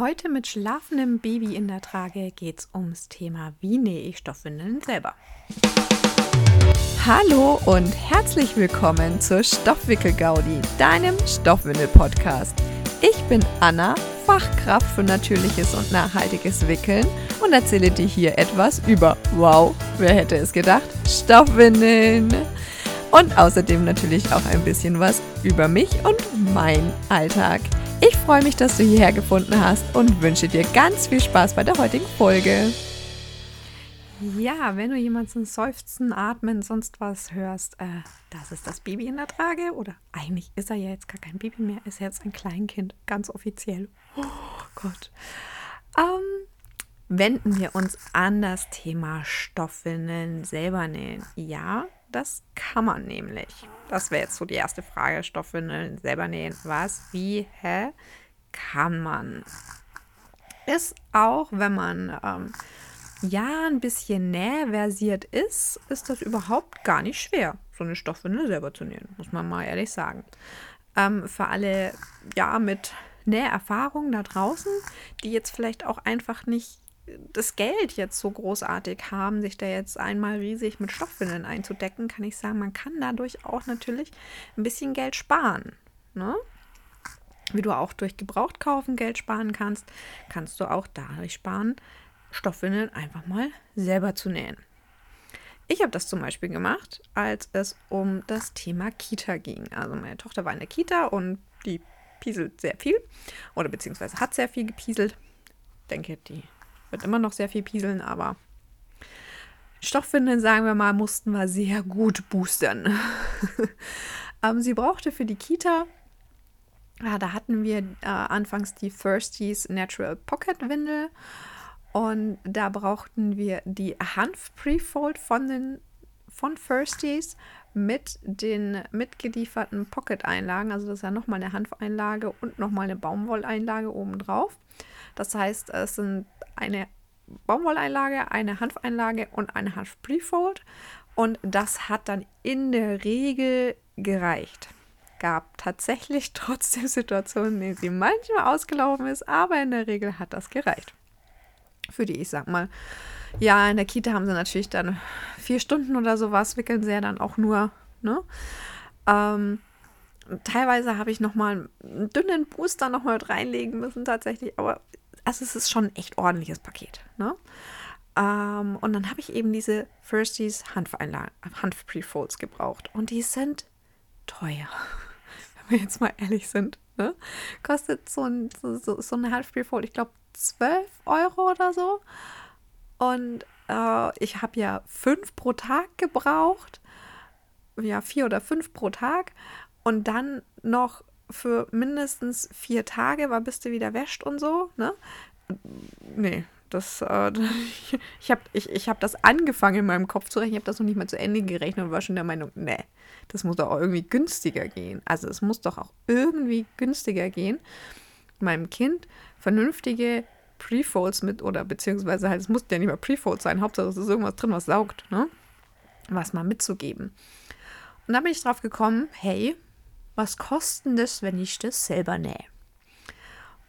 Heute mit schlafendem Baby in der Trage geht's ums Thema, wie nähe ich Stoffwindeln selber. Hallo und herzlich willkommen zur Stoffwickel-Gaudi, deinem Stoffwindel-Podcast. Ich bin Anna, Fachkraft für natürliches und nachhaltiges Wickeln und erzähle dir hier etwas über, wow, wer hätte es gedacht, Stoffwindeln. Und außerdem natürlich auch ein bisschen was über mich und mein Alltag. Ich freue mich, dass du hierher gefunden hast und wünsche dir ganz viel Spaß bei der heutigen Folge. Ja, wenn du jemanden seufzen, atmen, sonst was hörst, äh, das ist das Baby in der Trage. Oder eigentlich ist er ja jetzt gar kein Baby mehr, ist jetzt ein Kleinkind, ganz offiziell. Oh Gott. Ähm, wenden wir uns an das Thema Stoffwindeln selber nähen. Ja, das kann man nämlich. Das wäre jetzt so die erste Frage. Stoffwindeln selber nähen. Was? Wie? Hä? Kann man. Ist auch, wenn man ähm, ja ein bisschen nähversiert ist, ist das überhaupt gar nicht schwer, so eine Stoffwindel selber zu nähen, muss man mal ehrlich sagen. Ähm, für alle, ja, mit Näherfahrung da draußen, die jetzt vielleicht auch einfach nicht das Geld jetzt so großartig haben, sich da jetzt einmal riesig mit Stoffwindeln einzudecken, kann ich sagen, man kann dadurch auch natürlich ein bisschen Geld sparen. Ne? Wie du auch durch Gebrauchtkaufen Geld sparen kannst, kannst du auch dadurch sparen, Stoffwindeln einfach mal selber zu nähen. Ich habe das zum Beispiel gemacht, als es um das Thema Kita ging. Also meine Tochter war in der Kita und die pieselt sehr viel oder beziehungsweise hat sehr viel gepieselt. Ich denke, die wird immer noch sehr viel pieseln, aber Stoffwindeln, sagen wir mal, mussten wir sehr gut boostern. ähm, sie brauchte für die Kita, da hatten wir äh, anfangs die Thirsties Natural Pocket Windel und da brauchten wir die Hanf Prefold von den von Thirsties mit den mitgelieferten Pocket-Einlagen. Also das ist ja nochmal eine Hanfeinlage und nochmal eine Baumwolleinlage obendrauf. Das heißt, es sind eine Baumwolleinlage, eine Hanfeinlage und eine Hanf-Prefold. Und das hat dann in der Regel gereicht. Gab tatsächlich trotzdem Situationen, in denen sie manchmal ausgelaufen ist, aber in der Regel hat das gereicht. Für die, ich sag mal, ja, in der Kita haben sie natürlich dann vier Stunden oder sowas, wickeln sie ja dann auch nur, ne? Ähm, teilweise habe ich nochmal einen dünnen Booster nochmal reinlegen müssen, tatsächlich, aber also es ist schon ein echt ordentliches Paket. Ne? Ähm, und dann habe ich eben diese Firsties Hanf-Prefolds gebraucht. Und die sind teuer, wenn wir jetzt mal ehrlich sind. Ne? Kostet so, ein, so, so eine Hanf-Prefold, ich glaube, 12 Euro oder so. Und äh, ich habe ja fünf pro Tag gebraucht. Ja, vier oder fünf pro Tag. Und dann noch für mindestens vier Tage, weil bis du wieder wäscht und so, ne? Nee, das, äh, ich habe ich, ich hab das angefangen in meinem Kopf zu rechnen, ich habe das noch nicht mal zu Ende gerechnet und war schon der Meinung, nee, das muss doch auch irgendwie günstiger gehen. Also es muss doch auch irgendwie günstiger gehen, meinem Kind vernünftige Prefolds mit, oder beziehungsweise halt, es muss ja nicht mal Prefolds sein, Hauptsache es ist irgendwas drin, was saugt, ne? Was mal mitzugeben. Und da bin ich drauf gekommen, hey, was kostet das, wenn ich das selber nähe?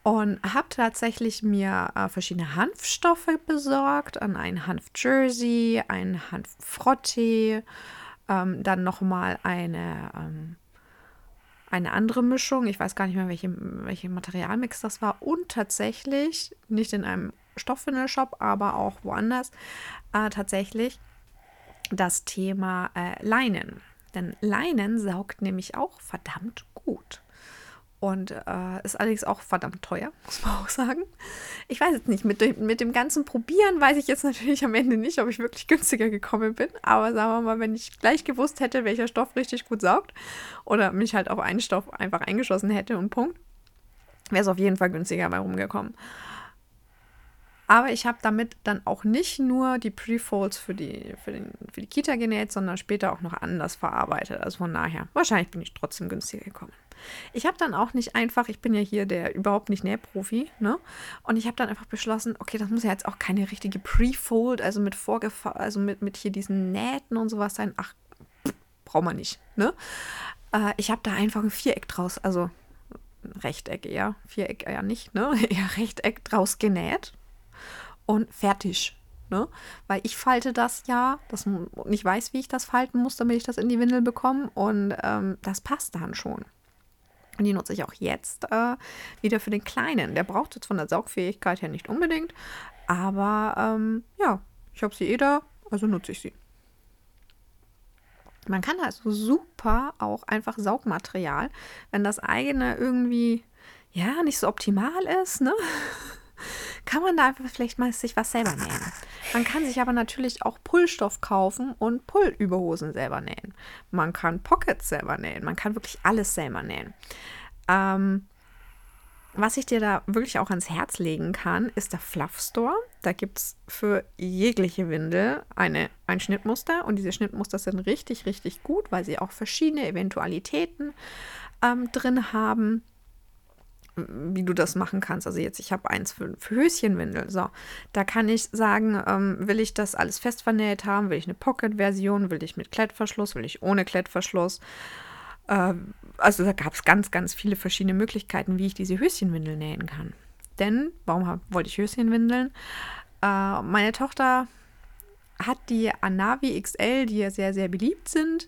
Und habe tatsächlich mir äh, verschiedene Hanfstoffe besorgt, an ein Hanfjersey, ein Hanffrottee, ähm, dann nochmal eine, ähm, eine andere Mischung. Ich weiß gar nicht mehr, welche, welche Materialmix das war. Und tatsächlich, nicht in einem Stoffwindelshop, aber auch woanders, äh, tatsächlich das Thema äh, Leinen. Denn Leinen saugt nämlich auch verdammt gut. Und äh, ist allerdings auch verdammt teuer, muss man auch sagen. Ich weiß jetzt nicht, mit, dem, mit dem ganzen Probieren weiß ich jetzt natürlich am Ende nicht, ob ich wirklich günstiger gekommen bin. Aber sagen wir mal, wenn ich gleich gewusst hätte, welcher Stoff richtig gut saugt oder mich halt auf einen Stoff einfach eingeschossen hätte und Punkt, wäre es auf jeden Fall günstiger bei rumgekommen. Aber ich habe damit dann auch nicht nur die Prefolds für die, für, den, für die Kita genäht, sondern später auch noch anders verarbeitet. Also von daher, wahrscheinlich bin ich trotzdem günstiger gekommen. Ich habe dann auch nicht einfach, ich bin ja hier der überhaupt nicht Nähprofi, ne? Und ich habe dann einfach beschlossen, okay, das muss ja jetzt auch keine richtige Prefold, also mit Vorgefahr, also mit, mit hier diesen Nähten und sowas sein. Ach, braucht man nicht, ne? Äh, ich habe da einfach ein Viereck draus, also Rechteck eher, Viereck eher nicht, ne? Eher Rechteck draus genäht und fertig. Ne? Weil ich falte das ja, das, und ich weiß, wie ich das falten muss, damit ich das in die Windel bekomme. Und ähm, das passt dann schon. Und die nutze ich auch jetzt äh, wieder für den Kleinen. Der braucht jetzt von der Saugfähigkeit her nicht unbedingt. Aber ähm, ja, ich habe sie eh da, also nutze ich sie. Man kann also super auch einfach Saugmaterial, wenn das eigene irgendwie ja nicht so optimal ist, ne? Kann man da einfach vielleicht mal sich was selber nähen. Man kann sich aber natürlich auch Pullstoff kaufen und Pullüberhosen selber nähen. Man kann Pockets selber nähen. Man kann wirklich alles selber nähen. Ähm, was ich dir da wirklich auch ans Herz legen kann, ist der Fluff Store. Da gibt es für jegliche Windel eine, ein Schnittmuster und diese Schnittmuster sind richtig, richtig gut, weil sie auch verschiedene Eventualitäten ähm, drin haben wie du das machen kannst. Also jetzt, ich habe eins für, für Höschenwindel. So, da kann ich sagen, ähm, will ich das alles fest vernäht haben? Will ich eine Pocket-Version? Will ich mit Klettverschluss? Will ich ohne Klettverschluss? Äh, also da gab es ganz, ganz viele verschiedene Möglichkeiten, wie ich diese Höschenwindel nähen kann. Denn, warum hab, wollte ich Höschenwindeln? Äh, meine Tochter hat die Anavi XL, die ja sehr, sehr beliebt sind,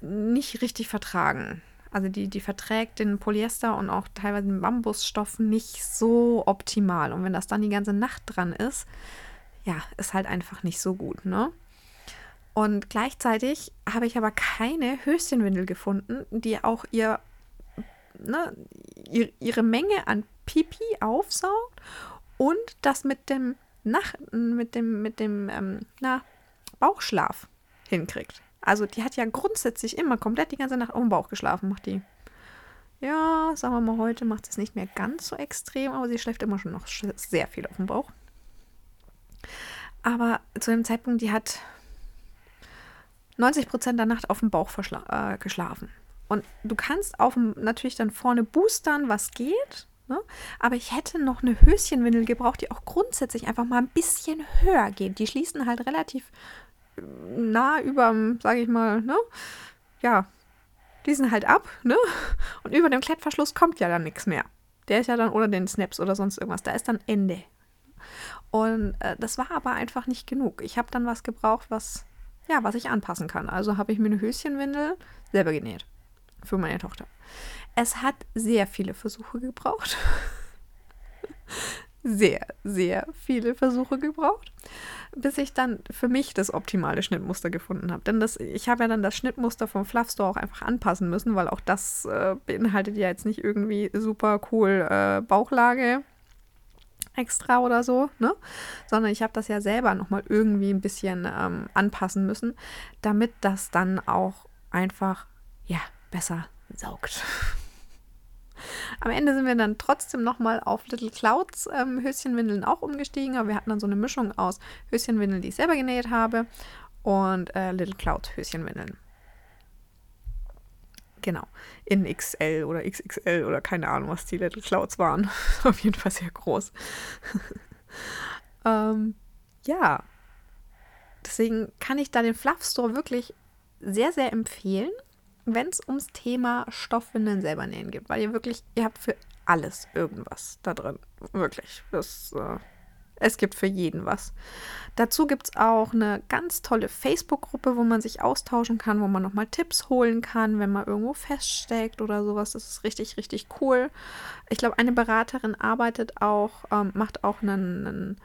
nicht richtig vertragen. Also die, die verträgt den Polyester und auch teilweise den Bambusstoff nicht so optimal. Und wenn das dann die ganze Nacht dran ist, ja, ist halt einfach nicht so gut, ne? Und gleichzeitig habe ich aber keine Höschenwindel gefunden, die auch ihr, ne, ihre Menge an Pipi aufsaugt und das mit dem Nach mit dem, mit dem ähm, na, Bauchschlaf hinkriegt. Also die hat ja grundsätzlich immer komplett die ganze Nacht auf dem Bauch geschlafen, macht die. Ja, sagen wir mal, heute macht es nicht mehr ganz so extrem, aber sie schläft immer schon noch sehr viel auf dem Bauch. Aber zu dem Zeitpunkt, die hat 90 Prozent der Nacht auf dem Bauch äh, geschlafen. Und du kannst auf dem, natürlich dann vorne boostern, was geht. Ne? Aber ich hätte noch eine Höschenwindel gebraucht, die auch grundsätzlich einfach mal ein bisschen höher geht. Die schließen halt relativ nah überm, sage ich mal, ne? Ja, die sind halt ab, ne? Und über dem Klettverschluss kommt ja dann nichts mehr. Der ist ja dann oder den Snaps oder sonst irgendwas. Da ist dann Ende. Und äh, das war aber einfach nicht genug. Ich habe dann was gebraucht, was, ja, was ich anpassen kann. Also habe ich mir eine Höschenwindel selber genäht. Für meine Tochter. Es hat sehr viele Versuche gebraucht. Sehr, sehr viele Versuche gebraucht bis ich dann für mich das optimale Schnittmuster gefunden habe. Denn das, ich habe ja dann das Schnittmuster vom Fluff Store auch einfach anpassen müssen, weil auch das äh, beinhaltet ja jetzt nicht irgendwie super cool äh, Bauchlage extra oder so, ne? Sondern ich habe das ja selber nochmal irgendwie ein bisschen ähm, anpassen müssen, damit das dann auch einfach, ja, besser saugt. Am Ende sind wir dann trotzdem nochmal auf Little Clouds ähm, Höschenwindeln auch umgestiegen, aber wir hatten dann so eine Mischung aus Höschenwindeln, die ich selber genäht habe und äh, Little Cloud Höschenwindeln. Genau, in XL oder XXL oder keine Ahnung, was die Little Clouds waren. Auf jeden Fall sehr groß. ähm, ja, deswegen kann ich da den Fluff Store wirklich sehr, sehr empfehlen wenn es ums Thema Stoffwindeln selber nähen geht, weil ihr wirklich, ihr habt für alles irgendwas da drin. Wirklich. Das, äh, es gibt für jeden was. Dazu gibt es auch eine ganz tolle Facebook-Gruppe, wo man sich austauschen kann, wo man nochmal Tipps holen kann, wenn man irgendwo feststeckt oder sowas. Das ist richtig, richtig cool. Ich glaube, eine Beraterin arbeitet auch, ähm, macht auch einen, einen,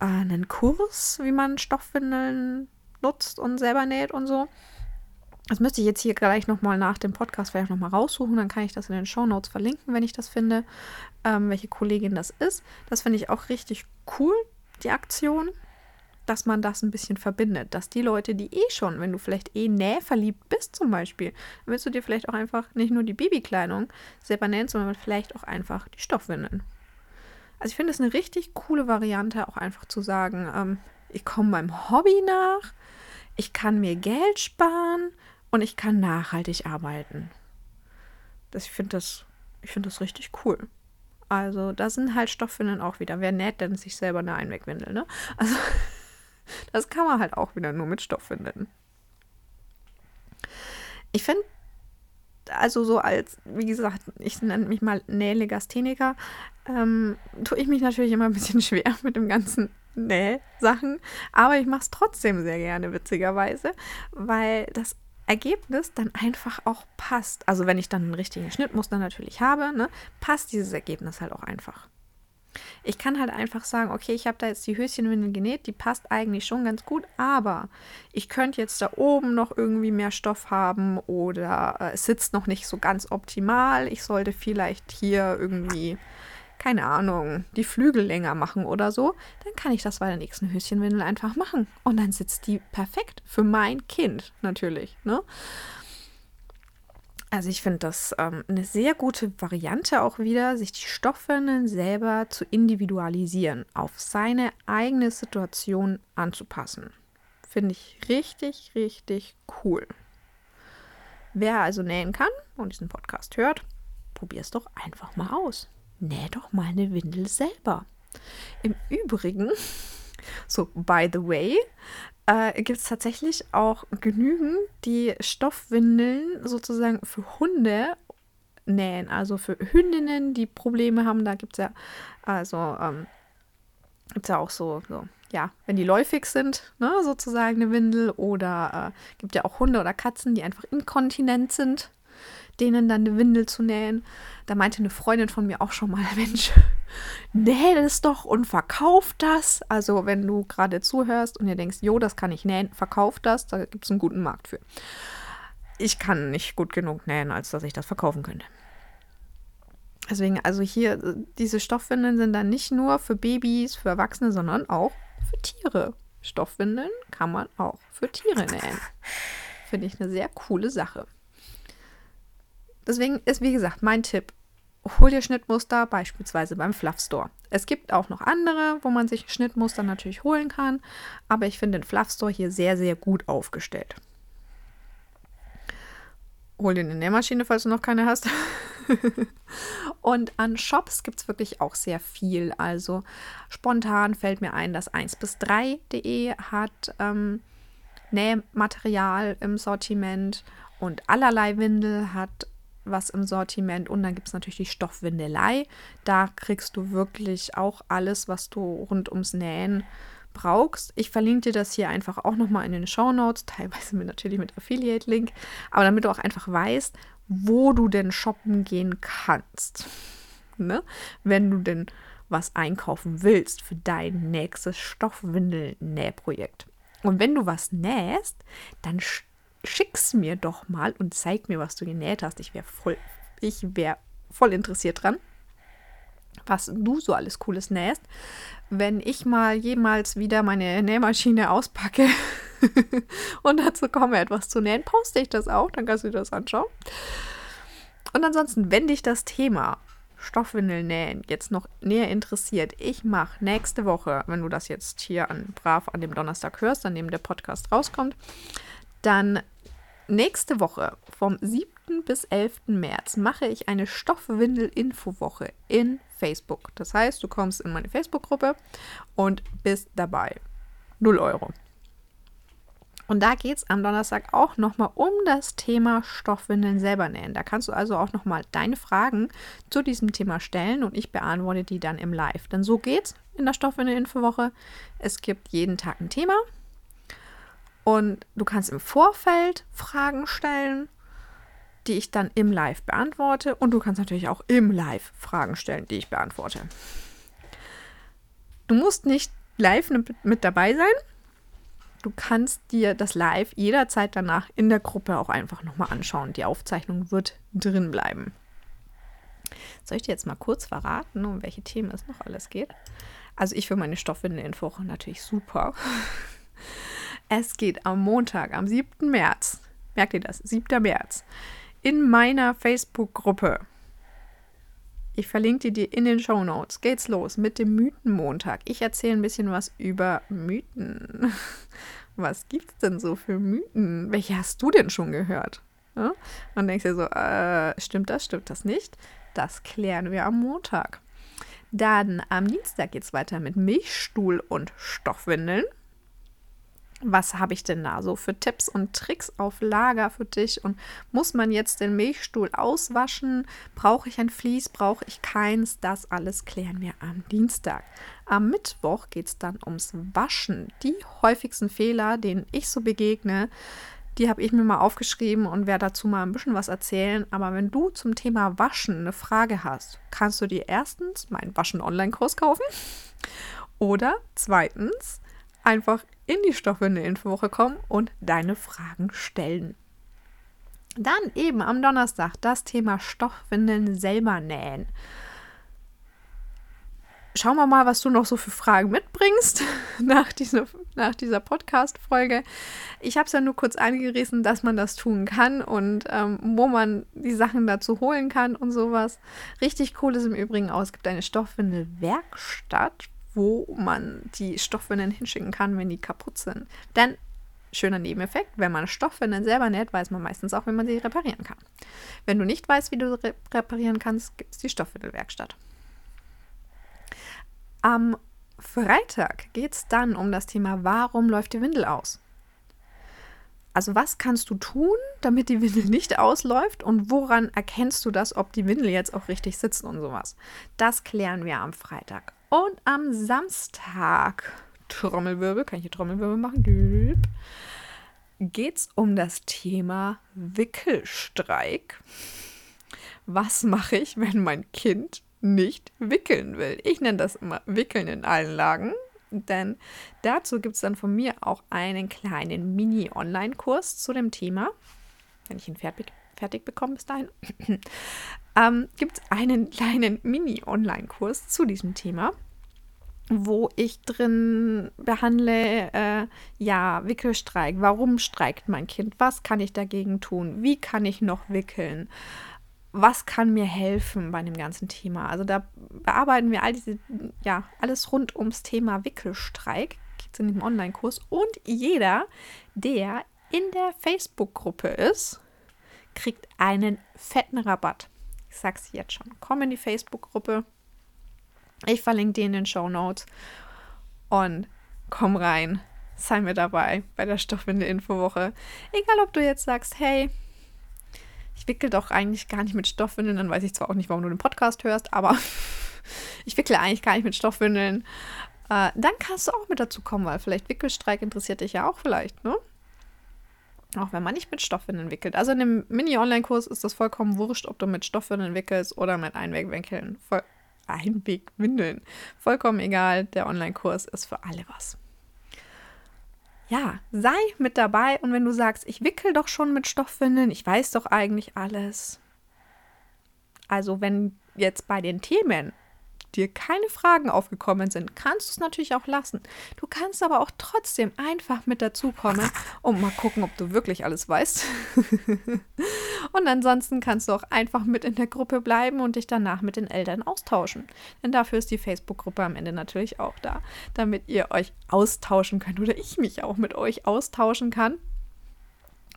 äh, einen Kurs, wie man Stoffwindeln nutzt und selber näht und so. Das müsste ich jetzt hier gleich nochmal nach dem Podcast vielleicht nochmal raussuchen. Dann kann ich das in den Show Notes verlinken, wenn ich das finde, ähm, welche Kollegin das ist. Das finde ich auch richtig cool, die Aktion, dass man das ein bisschen verbindet. Dass die Leute, die eh schon, wenn du vielleicht eh nähverliebt bist zum Beispiel, willst du dir vielleicht auch einfach nicht nur die Babykleidung selber nähen, sondern vielleicht auch einfach die Stoffwindeln. Also ich finde es eine richtig coole Variante, auch einfach zu sagen, ähm, ich komme meinem Hobby nach, ich kann mir Geld sparen und ich kann nachhaltig arbeiten. Das, ich finde das, find das richtig cool. Also, da sind halt Stoffwindeln auch wieder. Wer näht denn sich selber eine Einwegwindel, ne? Also, das kann man halt auch wieder nur mit Stoffwindeln. Ich finde, also so als, wie gesagt, ich nenne mich mal Nählegastheniker, ähm, tue ich mich natürlich immer ein bisschen schwer mit dem ganzen Nähsachen. Aber ich mache es trotzdem sehr gerne, witzigerweise, weil das Ergebnis dann einfach auch passt. Also wenn ich dann einen richtigen Schnittmuster natürlich habe, ne, passt dieses Ergebnis halt auch einfach. Ich kann halt einfach sagen, okay, ich habe da jetzt die Höschenwindel genäht, die passt eigentlich schon ganz gut, aber ich könnte jetzt da oben noch irgendwie mehr Stoff haben oder äh, es sitzt noch nicht so ganz optimal. Ich sollte vielleicht hier irgendwie, keine Ahnung, die Flügel länger machen oder so. Dann kann ich das bei der nächsten Höschenwindel einfach machen. Und dann sitzt die perfekt für mein Kind natürlich. Ne? Also ich finde das ähm, eine sehr gute Variante auch wieder, sich die Stoffwindeln selber zu individualisieren, auf seine eigene Situation anzupassen. Finde ich richtig, richtig cool. Wer also nähen kann und diesen Podcast hört, probier es doch einfach mal aus. Näh doch mal eine Windel selber. Im Übrigen, so by the way, äh, gibt es tatsächlich auch genügend, die Stoffwindeln sozusagen für Hunde nähen. Also für Hündinnen, die Probleme haben. Da gibt es ja, also, ähm, gibt ja auch so, so, ja, wenn die läufig sind, ne, sozusagen eine Windel. Oder äh, gibt ja auch Hunde oder Katzen, die einfach inkontinent sind denen dann eine Windel zu nähen. Da meinte eine Freundin von mir auch schon mal, Mensch, näh das doch und verkauf das. Also wenn du gerade zuhörst und dir denkst, jo, das kann ich nähen, verkauf das, da gibt es einen guten Markt für. Ich kann nicht gut genug nähen, als dass ich das verkaufen könnte. Deswegen, also hier, diese Stoffwindeln sind dann nicht nur für Babys, für Erwachsene, sondern auch für Tiere. Stoffwindeln kann man auch für Tiere nähen. Finde ich eine sehr coole Sache. Deswegen ist, wie gesagt, mein Tipp, hol dir Schnittmuster beispielsweise beim Fluff Store. Es gibt auch noch andere, wo man sich Schnittmuster natürlich holen kann, aber ich finde den Fluff Store hier sehr, sehr gut aufgestellt. Hol dir eine Nähmaschine, falls du noch keine hast. und an Shops gibt es wirklich auch sehr viel. Also spontan fällt mir ein, dass 1 bis 3.de hat ähm, Nähmaterial im Sortiment und allerlei Windel hat was im Sortiment und dann gibt es natürlich die Stoffwindelei. Da kriegst du wirklich auch alles, was du rund ums Nähen brauchst. Ich verlinke dir das hier einfach auch nochmal in den Show Notes, teilweise mit, natürlich mit Affiliate-Link, aber damit du auch einfach weißt, wo du denn shoppen gehen kannst. Ne? Wenn du denn was einkaufen willst für dein nächstes Stoffwindel-Nähprojekt. Und wenn du was nähst, dann schick's mir doch mal und zeig mir, was du genäht hast. Ich wäre voll, ich wäre voll interessiert dran, was du so alles Cooles nähst. Wenn ich mal jemals wieder meine Nähmaschine auspacke und dazu komme, etwas zu nähen, poste ich das auch, dann kannst du dir das anschauen. Und ansonsten, wenn dich das Thema Stoffwindel nähen jetzt noch näher interessiert, ich mache nächste Woche, wenn du das jetzt hier an, brav an dem Donnerstag hörst, an dem der Podcast rauskommt, dann nächste Woche vom 7. bis 11. März mache ich eine Stoffwindel-Infowoche in Facebook. Das heißt, du kommst in meine Facebook-Gruppe und bist dabei. 0 Euro. Und da geht es am Donnerstag auch nochmal um das Thema Stoffwindeln selber nähen. Da kannst du also auch nochmal deine Fragen zu diesem Thema stellen und ich beantworte die dann im Live. Denn so geht's in der Stoffwindel-Infowoche. Es gibt jeden Tag ein Thema und du kannst im Vorfeld Fragen stellen, die ich dann im Live beantworte. Und du kannst natürlich auch im Live Fragen stellen, die ich beantworte. Du musst nicht live mit dabei sein. Du kannst dir das Live jederzeit danach in der Gruppe auch einfach nochmal anschauen. Die Aufzeichnung wird drin bleiben. Soll ich dir jetzt mal kurz verraten, um welche Themen es noch alles geht? Also ich für meine Stoffwindel-Info natürlich super. Es geht am Montag, am 7. März, merkt ihr das, 7. März, in meiner Facebook-Gruppe. Ich verlinke dir in den Show Notes. Geht's los mit dem Mythenmontag. Ich erzähle ein bisschen was über Mythen. Was gibt's denn so für Mythen? Welche hast du denn schon gehört? Ja? Und denkst dir so, äh, stimmt das, stimmt das nicht? Das klären wir am Montag. Dann am Dienstag geht es weiter mit Milchstuhl und Stoffwindeln. Was habe ich denn da so für Tipps und Tricks auf Lager für dich? Und muss man jetzt den Milchstuhl auswaschen? Brauche ich ein Vlies? Brauche ich keins? Das alles klären wir am Dienstag. Am Mittwoch geht es dann ums Waschen. Die häufigsten Fehler, denen ich so begegne, die habe ich mir mal aufgeschrieben und werde dazu mal ein bisschen was erzählen. Aber wenn du zum Thema Waschen eine Frage hast, kannst du dir erstens meinen Waschen-Online-Kurs kaufen oder zweitens einfach in die Stoffwindel-Infowoche kommen und deine Fragen stellen. Dann eben am Donnerstag das Thema Stoffwindeln selber nähen. Schauen wir mal, was du noch so für Fragen mitbringst nach dieser, nach dieser Podcast-Folge. Ich habe es ja nur kurz angerissen, dass man das tun kann und ähm, wo man die Sachen dazu holen kann und sowas. Richtig cool ist im Übrigen auch, es gibt eine Stoffwindel-Werkstatt, wo man die Stoffwindeln hinschicken kann, wenn die kaputt sind. Denn schöner Nebeneffekt, wenn man Stoffwindeln selber näht, weiß man meistens auch, wie man sie reparieren kann. Wenn du nicht weißt, wie du re reparieren kannst, gibt es die Stoffwindelwerkstatt. Am Freitag geht es dann um das Thema, warum läuft die Windel aus? Also was kannst du tun, damit die Windel nicht ausläuft und woran erkennst du das, ob die Windel jetzt auch richtig sitzt und sowas? Das klären wir am Freitag. Und am Samstag, Trommelwirbel, kann ich hier Trommelwirbel machen? Geht es um das Thema Wickelstreik. Was mache ich, wenn mein Kind nicht wickeln will? Ich nenne das immer Wickeln in allen Lagen. Denn dazu gibt es dann von mir auch einen kleinen Mini-Online-Kurs zu dem Thema. Wenn ich ihn fertig, fertig bekomme bis dahin. ähm, gibt es einen kleinen Mini-Online-Kurs zu diesem Thema wo ich drin behandle, äh, ja, Wickelstreik. Warum streikt mein Kind? Was kann ich dagegen tun? Wie kann ich noch wickeln? Was kann mir helfen bei dem ganzen Thema? Also da bearbeiten wir all diese, ja, alles rund ums Thema Wickelstreik. Gibt es in dem Online-Kurs. Und jeder, der in der Facebook-Gruppe ist, kriegt einen fetten Rabatt. Ich sag's jetzt schon. Komm in die Facebook-Gruppe ich verlinke die in den Show Notes. Und komm rein. Sei mir dabei bei der Stoffwindel-Infowoche. Egal, ob du jetzt sagst, hey, ich wickel doch eigentlich gar nicht mit Stoffwindeln, dann weiß ich zwar auch nicht, warum du den Podcast hörst, aber ich wickle eigentlich gar nicht mit Stoffwindeln. Äh, dann kannst du auch mit dazu kommen, weil vielleicht Wickelstreik interessiert dich ja auch vielleicht, ne? Auch wenn man nicht mit Stoffwindeln wickelt. Also in dem Mini-Online-Kurs ist das vollkommen wurscht, ob du mit Stoffwindeln wickelst oder mit Einwegwickeln. Voll, Einwegwindeln. Vollkommen egal, der Online-Kurs ist für alle was. Ja, sei mit dabei und wenn du sagst, ich wickel doch schon mit Stoffwindeln, ich weiß doch eigentlich alles. Also wenn jetzt bei den Themen dir keine Fragen aufgekommen sind, kannst du es natürlich auch lassen. Du kannst aber auch trotzdem einfach mit dazukommen und mal gucken, ob du wirklich alles weißt. und ansonsten kannst du auch einfach mit in der Gruppe bleiben und dich danach mit den Eltern austauschen. Denn dafür ist die Facebook-Gruppe am Ende natürlich auch da, damit ihr euch austauschen könnt oder ich mich auch mit euch austauschen kann.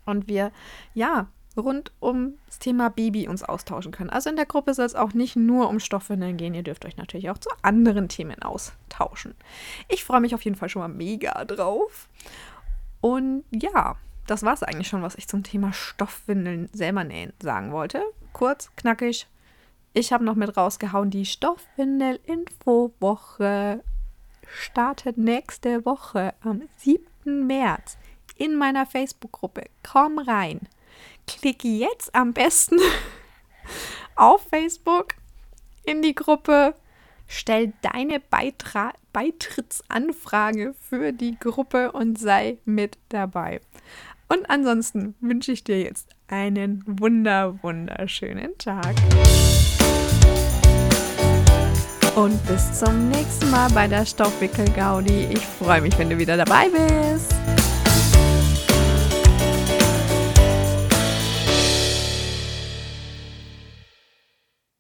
Und wir, ja, rund um das Thema Baby uns austauschen können. Also in der Gruppe soll es auch nicht nur um Stoffwindeln gehen. Ihr dürft euch natürlich auch zu anderen Themen austauschen. Ich freue mich auf jeden Fall schon mal mega drauf. Und ja, das war es eigentlich schon, was ich zum Thema Stoffwindeln selber nähen sagen wollte. Kurz, knackig. Ich habe noch mit rausgehauen, die Stoffwindel-Info-Woche startet nächste Woche am 7. März in meiner Facebook-Gruppe. Komm rein klick jetzt am besten auf Facebook in die Gruppe, stell deine Beitra Beitrittsanfrage für die Gruppe und sei mit dabei. Und ansonsten wünsche ich dir jetzt einen wunder, wunderschönen Tag. Und bis zum nächsten Mal bei der Stoffwickel Gaudi. Ich freue mich, wenn du wieder dabei bist.